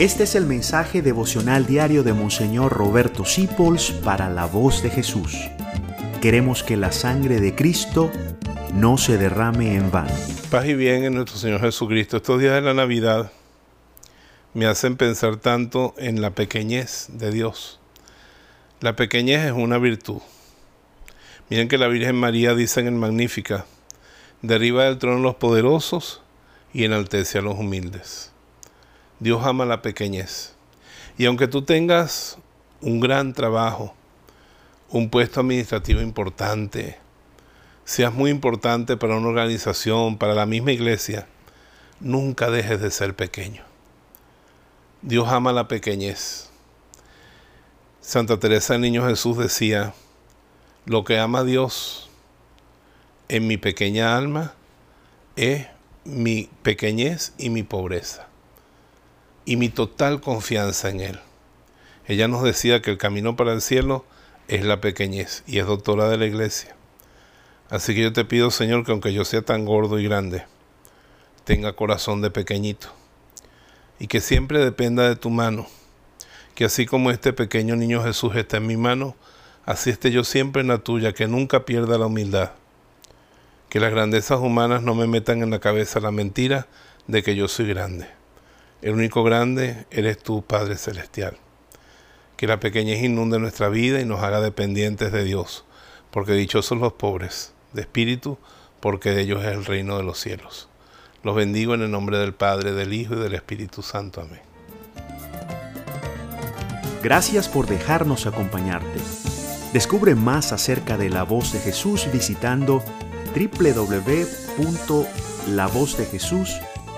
Este es el mensaje devocional diario de Monseñor Roberto Sipols para la voz de Jesús. Queremos que la sangre de Cristo no se derrame en vano. Paz y bien en nuestro Señor Jesucristo. Estos días de la Navidad me hacen pensar tanto en la pequeñez de Dios. La pequeñez es una virtud. Miren que la Virgen María dice en el Magnífica, derriba del trono los poderosos y enaltece a los humildes. Dios ama la pequeñez. Y aunque tú tengas un gran trabajo, un puesto administrativo importante, seas muy importante para una organización, para la misma iglesia, nunca dejes de ser pequeño. Dios ama la pequeñez. Santa Teresa del Niño Jesús decía, lo que ama Dios en mi pequeña alma es mi pequeñez y mi pobreza y mi total confianza en Él. Ella nos decía que el camino para el cielo es la pequeñez y es doctora de la iglesia. Así que yo te pido, Señor, que aunque yo sea tan gordo y grande, tenga corazón de pequeñito y que siempre dependa de tu mano. Que así como este pequeño niño Jesús está en mi mano, así esté yo siempre en la tuya, que nunca pierda la humildad. Que las grandezas humanas no me metan en la cabeza la mentira de que yo soy grande el único grande eres tú, Padre Celestial. Que la pequeñez inunde nuestra vida y nos haga dependientes de Dios, porque dichosos los pobres de espíritu, porque de ellos es el reino de los cielos. Los bendigo en el nombre del Padre, del Hijo y del Espíritu Santo. Amén. Gracias por dejarnos acompañarte. Descubre más acerca de la voz de Jesús visitando www.lavozdejesús.com